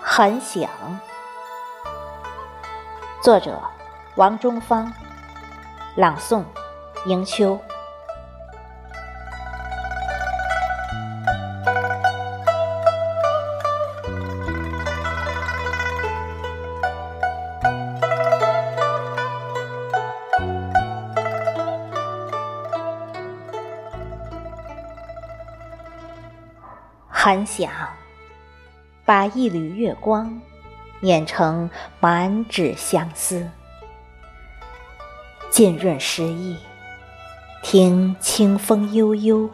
很想。作者：王中芳，朗诵：迎秋。很想把一缕月光碾成满纸相思，浸润诗意，听清风悠悠，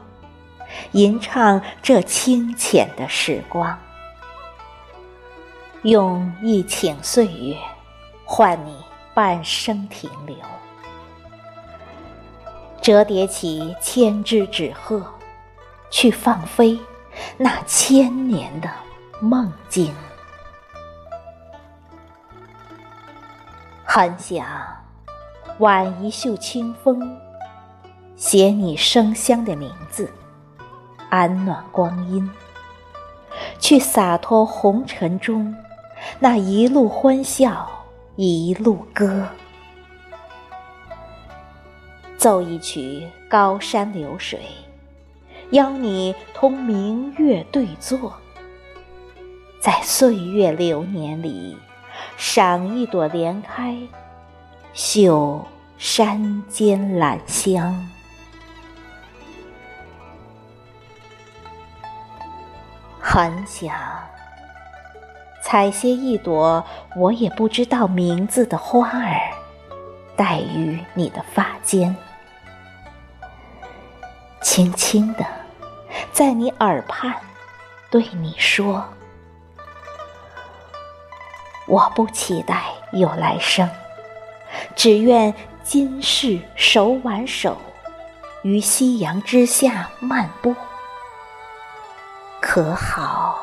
吟唱这清浅的时光，用一顷岁月换你半生停留，折叠起千只纸鹤，去放飞。那千年的梦境，很想挽一袖清风，写你生香的名字，安暖光阴，去洒脱红尘中那一路欢笑，一路歌，奏一曲高山流水。邀你同明月对坐，在岁月流年里，赏一朵莲开，嗅山间兰香。很想采撷一朵我也不知道名字的花儿，戴于你的发间。轻轻的，在你耳畔对你说：“我不期待有来生，只愿今世手挽手，于夕阳之下漫步，可好？”